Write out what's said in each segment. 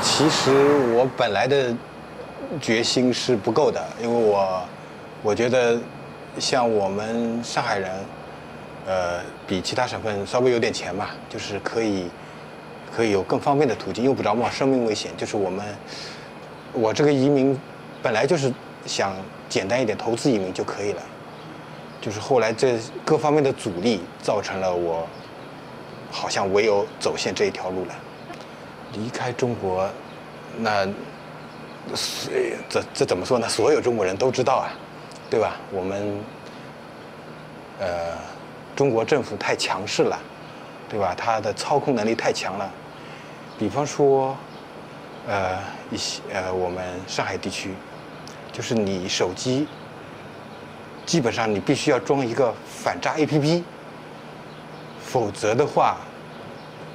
其实我本来的决心是不够的，因为我我觉得像我们上海人，呃，比其他省份稍微有点钱嘛，就是可以可以有更方便的途径，用不着冒生命危险。就是我们我这个移民本来就是想简单一点投资移民就可以了，就是后来这各方面的阻力造成了我好像唯有走线这一条路了。离开中国，那这这怎么说呢？所有中国人都知道啊，对吧？我们呃，中国政府太强势了，对吧？它的操控能力太强了。比方说，呃，一些呃，我们上海地区，就是你手机基本上你必须要装一个反诈 APP，否则的话。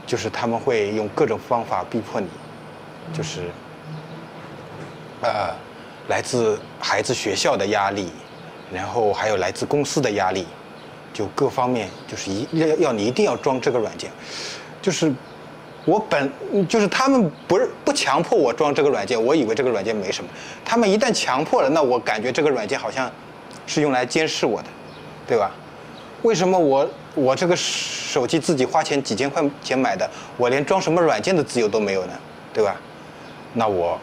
就是他们会用各种方法逼迫你，就是，呃，来自孩子学校的压力，然后还有来自公司的压力，就各方面就是一要要你一定要装这个软件，就是我本就是他们不是不强迫我装这个软件，我以为这个软件没什么，他们一旦强迫了，那我感觉这个软件好像是用来监视我的，对吧？为什么我？我这个手机自己花钱几千块钱买的，我连装什么软件的自由都没有呢，对吧？那我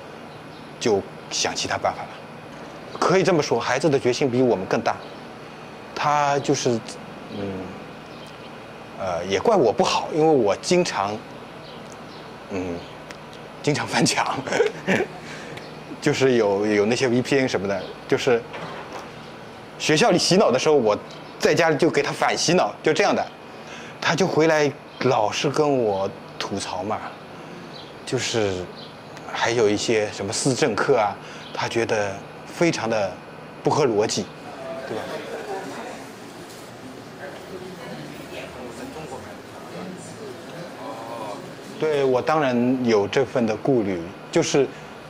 就想其他办法了。可以这么说，孩子的决心比我们更大。他就是，嗯，呃，也怪我不好，因为我经常，嗯，经常翻墙，就是有有那些 VPN 什么的，就是学校里洗脑的时候我。在家里就给他反洗脑，就这样的，他就回来老是跟我吐槽嘛，就是还有一些什么思政课啊，他觉得非常的不合逻辑，对吧？对，我当然有这份的顾虑，就是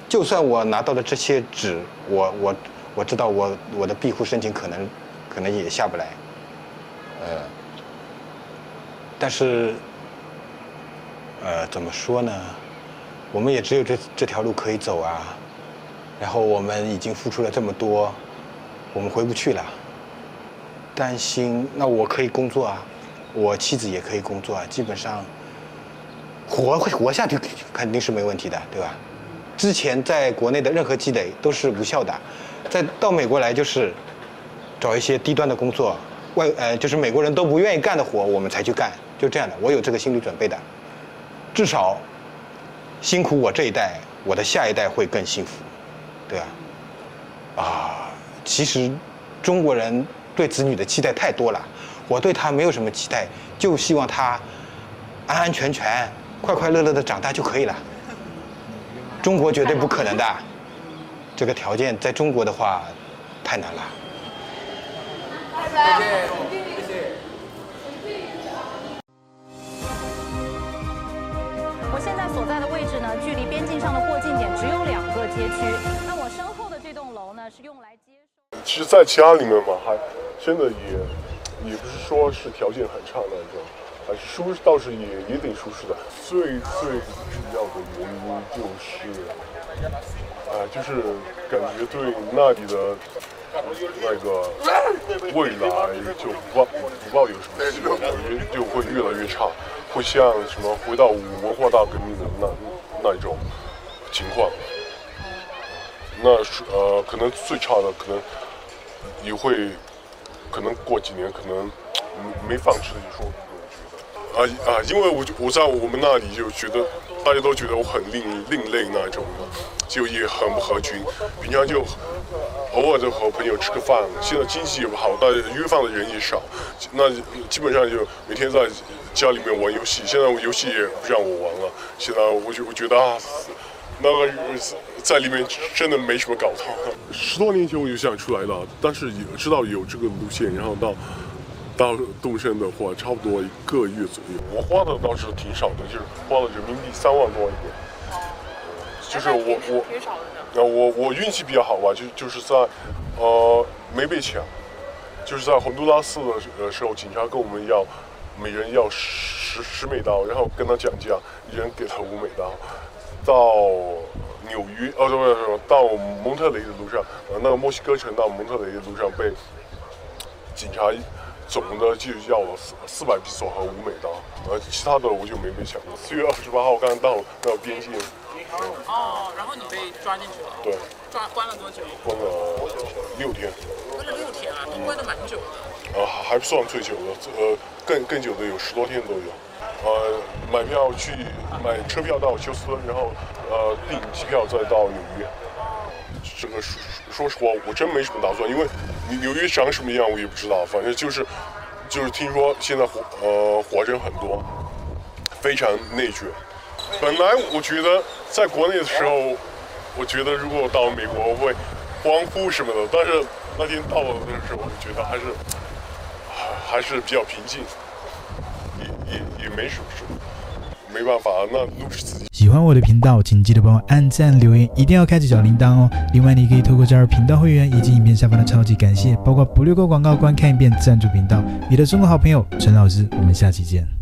就算我拿到了这些纸，我我我知道我我的庇护申请可能。可能也下不来，呃，但是，呃，怎么说呢？我们也只有这这条路可以走啊。然后我们已经付出了这么多，我们回不去了。担心，那我可以工作啊，我妻子也可以工作啊，基本上活会活下去肯定是没问题的，对吧？之前在国内的任何积累都是无效的，再到美国来就是。找一些低端的工作，外呃就是美国人都不愿意干的活，我们才去干，就这样的。我有这个心理准备的，至少辛苦我这一代，我的下一代会更幸福，对吧？啊，其实中国人对子女的期待太多了，我对他没有什么期待，就希望他安安全全、快快乐乐的长大就可以了。中国绝对不可能的，这个条件在中国的话太难了。谢谢，谢谢。我现在所在的位置呢，距离边境上的过境点只有两个街区。那我身后的这栋楼呢，是用来接收。其实，在家里面嘛，还真的也也不是说是条件很差那种，还是舒适，倒是也也挺舒适的。最最主要的原因就是，啊、呃，就是感觉对那里的。那个未来就不抱不抱有什么希望，感觉就会越来越差，会像什么回到文化大革命的那那一种情况。那是呃，可能最差的可能也会，可能过几年可能没饭吃的时候，我觉得啊啊，因为我就我在我们那里就觉得大家都觉得我很另另类那种的，就也很不合群，平常就。偶尔就和朋友吃个饭，现在经济也不好，但约饭的人也少，那基本上就每天在家里面玩游戏。现在游戏也不让我玩了。现在我就我觉得啊，那个在里面真的没什么搞头。十多年前我就想出来了，但是也知道有这个路线，然后到到动身的话，差不多一个月左右。我花的倒是挺少的，就是花了人民币三万多一点。就是我我，呃我我运气比较好吧，就就是在，呃没被抢，就是在洪都拉斯的时候，警察跟我们要，每人要十十美刀，然后跟他讲价，一人给他五美刀，到纽约，哦，对对对，到蒙特雷的路上，呃，那个墨西哥城到蒙特雷的路上被警察总的就要了四四百比索和五美刀，呃，其他的我就没被抢过。四月二十八号刚到那个边境。哦，然后你被抓进去了。对。抓关了多久？关了六天。关了六天啊，都关的蛮久的。呃，还不算最久的，呃，更更久的有十多天都有。呃，买票去买车票到休斯敦，然后呃订机票再到纽约。这个说说实话，我真没什么打算，因为纽约长什么样我也不知道，反正就是就是听说现在华呃华人很多，非常内卷。本来我觉得在国内的时候，我觉得如果到美国我会欢呼什么的，但是那天到了的时候，我觉得还是 还是比较平静，也也也没什么事，没办法，那都是自己。喜欢我的频道，请记得帮我按赞、留言，一定要开启小铃铛哦。另外，你可以透过加入频道会员以及影片下方的超级感谢，包括不略过广告、观看一遍赞助频道。你的中国好朋友陈老师，我们下期见。